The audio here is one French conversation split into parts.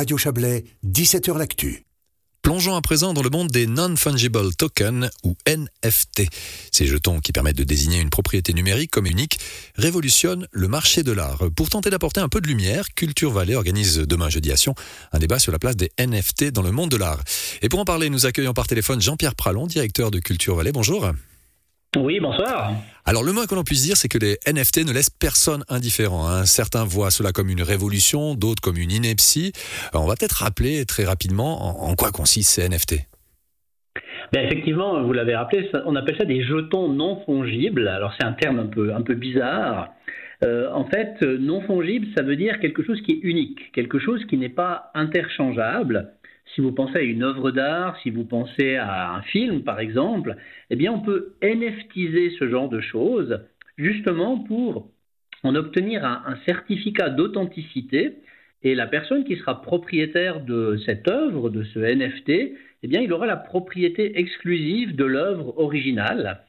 Radio Chablais, 17h L'Actu. Plongeons à présent dans le monde des Non-Fungible Tokens ou NFT. Ces jetons qui permettent de désigner une propriété numérique comme unique révolutionnent le marché de l'art. Pour tenter d'apporter un peu de lumière, Culture Vallée organise demain jeudi à Sion un débat sur la place des NFT dans le monde de l'art. Et pour en parler, nous accueillons par téléphone Jean-Pierre Pralon, directeur de Culture Vallée. Bonjour. Oui, bonsoir. Alors le moins que l'on puisse dire, c'est que les NFT ne laissent personne indifférent. Hein. Certains voient cela comme une révolution, d'autres comme une ineptie. on va peut-être rappeler très rapidement en, quoi consistent ces NFT. Ben effectivement, vous l'avez rappelé, on appelle ça des jetons non fongibles. Alors c'est un terme un peu, un peu bizarre. Euh, en fait, non fongible, ça veut dire quelque chose qui est unique, quelque chose qui n'est pas interchangeable si vous pensez à une œuvre d'art, si vous pensez à un film par exemple, eh bien on peut NFTiser ce genre de choses justement pour en obtenir un, certificat d'authenticité et la personne qui sera propriétaire de cette œuvre, de ce NFT, eh bien il aura la propriété exclusive de l'œuvre originale.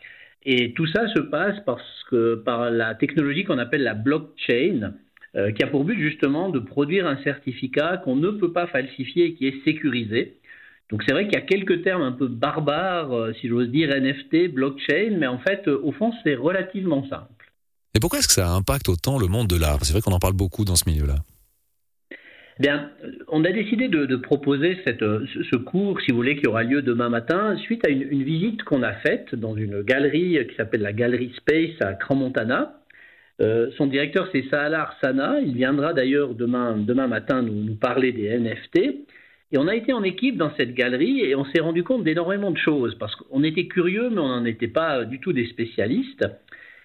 Et tout ça se passe parce que, par la technologie qu'on appelle la blockchain, euh, qui a pour but justement de produire un certificat qu'on ne peut pas falsifier et qui est sécurisé. Donc c'est vrai qu'il y a quelques termes un peu barbares, euh, si j'ose dire, NFT, blockchain, mais en fait, euh, au fond, c'est relativement simple. Et pourquoi est-ce que ça impacte autant le monde de l'art? C'est vrai qu'on en parle beaucoup dans ce milieu-là. Bien, on a décidé de, proposer cette, ce cours, si vous voulez, qui aura lieu demain matin, suite à une, une visite qu'on a faite dans une galerie qui s'appelle la Galerie Space à Crans-Montana. Euh, son directeur, c'est Sahalar Sana. Il viendra d'ailleurs demain, demain matin nous, nous, parler des NFT. Et on a été en équipe dans cette galerie et on s'est rendu compte d'énormément de choses parce qu'on était curieux, mais on n'en était pas du tout des spécialistes.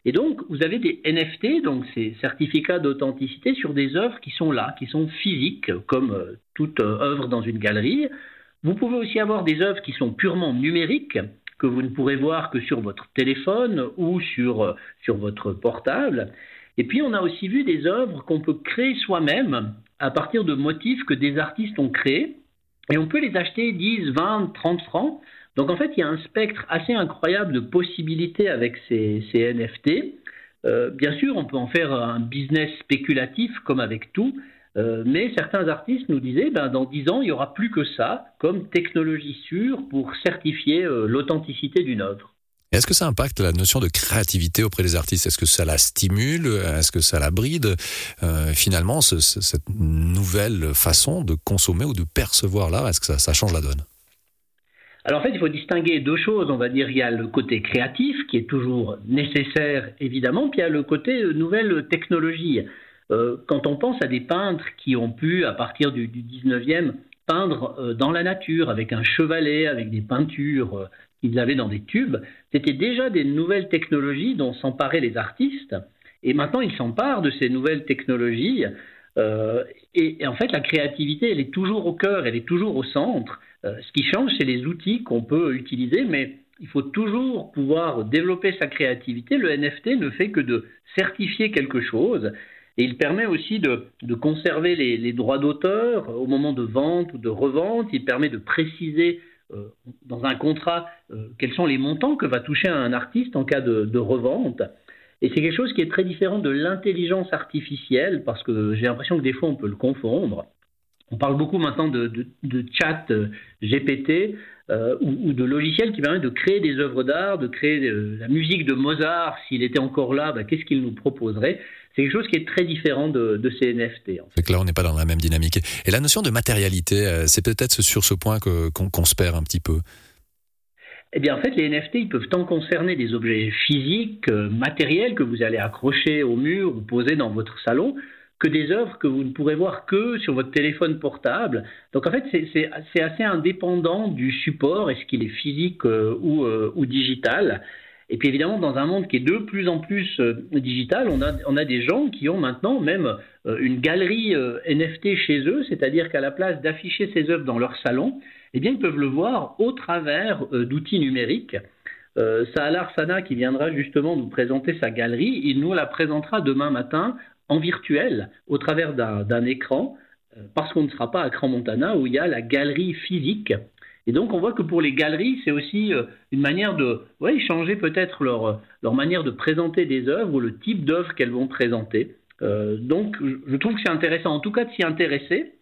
Et donc, vous avez des NFT, donc ces certificats d'authenticité sur des œuvres qui sont là, qui sont physiques, comme euh, toute euh, œuvre dans une galerie. Vous pouvez aussi avoir des œuvres qui sont purement numériques, que vous ne pourrez voir que sur votre téléphone ou sur, sur votre portable. Et puis on a aussi vu des œuvres qu'on peut créer soi-même à partir de motifs que des artistes ont créés. Et on peut les acheter 10, 20, 30 francs. Donc en fait, il y a un spectre assez incroyable de possibilités avec ces, ces NFT. Euh, bien sûr, on peut en faire un business spéculatif comme avec tout, euh, mais certains artistes nous disaient, ben, dans 10 ans, il n'y aura plus que ça comme technologie sûre pour certifier euh, l'authenticité d'une œuvre. Est-ce que ça impacte la notion de créativité auprès des artistes? Est-ce que ça la stimule? Est-ce que ça la bride? Euh, Finalement, cette nouvelle façon de consommer ou de percevoir l'art, est-ce que ça, ça change la donne? Alors en fait, il faut distinguer deux choses. On va dire il y a le côté créatif qui est toujours nécessaire évidemment, puis il y a le côté nouvelle technologie. Euh, quand on pense à des peintres qui ont pu, à partir du, 19e, peindre euh, dans la nature, avec un chevalet, avec des peintures euh, qu'ils avaient dans des tubes, c'était déjà des nouvelles technologies dont s'emparaient les artistes. Et maintenant, ils s'emparent de ces nouvelles technologies. et, en fait, la créativité, elle est toujours au cœur, elle est toujours au centre. ce qui change, c'est les outils qu'on peut utiliser, mais il faut toujours pouvoir développer sa créativité. Le NFT ne fait que de certifier quelque chose et il permet aussi de, conserver les, droits d'auteur au moment de vente ou de revente. Il permet de préciser euh, dans un contrat euh, quels sont les montants que va toucher un artiste en cas de, revente. Et c'est quelque chose qui est très différent de l'intelligence artificielle, parce que j'ai l'impression que des fois on peut le confondre. On parle beaucoup maintenant de, chat euh, GPT ou, de logiciels qui permettent de créer des œuvres d'art, de créer la musique de Mozart. S'il était encore là, bah, qu'est-ce qu'il nous proposerait? C'est quelque chose qui est très différent de, ces NFT. C'est que là, on n'est pas dans la même dynamique. Et la notion de matérialité, euh, c'est peut-être sur ce point qu'on se perd un petit peu. Eh bien, en fait, les NFT, ils peuvent tant concerner des objets physiques, euh, matériels que vous allez accrocher au mur ou poser dans votre salon, que des œuvres que vous ne pourrez voir que sur votre téléphone portable. Donc, en fait, c'est assez indépendant du support, est-ce qu'il est physique euh, ou, ou digital. Et puis évidemment, dans un monde qui est de plus en plus euh, digital, on a, on a des gens qui ont maintenant même euh, une galerie euh, NFT chez eux, c'est-à-dire qu'à la place d'afficher ces œuvres dans leur salon, eh bien, ils peuvent le voir au travers d'outils numériques. Sahalar Sana, qui viendra justement nous présenter sa galerie, il nous la présentera demain matin en virtuel, au travers d'un écran, parce qu'on ne sera pas à Cran Montana, où il y a la galerie physique et donc on voit que pour les galeries, c'est aussi euh, une manière de ouais, changer peut-être leur, leur manière de présenter des œuvres ou le type d'œuvres qu'elles vont présenter. Euh, donc je trouve que c'est intéressant en tout cas de s'y intéresser.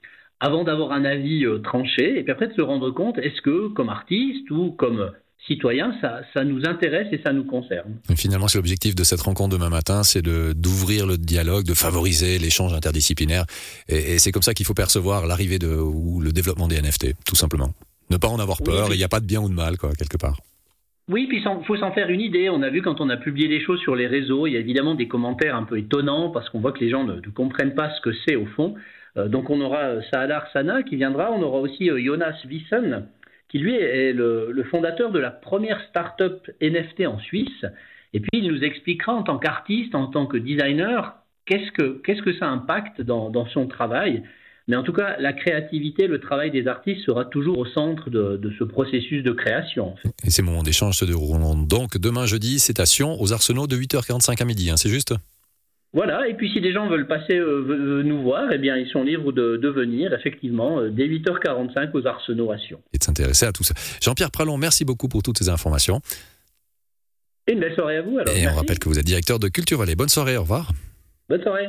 avant d'avoir un avis tranché, et puis après de se rendre compte, est-ce que comme artiste ou comme citoyen, ça, ça nous intéresse et ça nous concerne. Et finalement, c'est l'objectif de cette rencontre demain matin, c'est d'ouvrir le dialogue, de favoriser l'échange interdisciplinaire. Et, c'est comme ça qu'il faut percevoir l'arrivée de ou le développement des NFT, tout simplement. Ne pas en avoir peur, il n'y a pas de bien ou de mal, quoi, quelque part. Oui, puis il faut s'en faire une idée. On a vu quand on a publié les choses sur les réseaux, il y a évidemment des commentaires un peu étonnants parce qu'on voit que les gens ne, comprennent pas ce que c'est au fond. Euh, donc on aura euh, Saadar Sana qui viendra, on aura aussi euh, Jonas Wissen qui lui est le, fondateur de la première start-up NFT en Suisse. Et puis il nous expliquera en tant qu'artiste, en tant que designer, qu'est-ce que, que ça impacte dans, son travail. Mais en tout cas, la créativité, le travail des artistes sera toujours au centre de, de ce processus de création. Et ces moments d'échange se dérouleront donc demain jeudi, c'est à Sion, aux Arsenaux de 8h45 à midi, hein, c'est juste? Voilà, et puis si des gens veulent passer euh, nous voir, eh bien ils sont libres de, venir, effectivement, euh, dès 8h45 aux Arsenaux à Sion. Et de s'intéresser à tout ça. Jean-Pierre Pralon, merci beaucoup pour toutes ces informations. Et une belle soirée à vous. Alors, et on rappelle que vous êtes directeur de Culture Vallée. Bonne soirée, au revoir. Bonne soirée.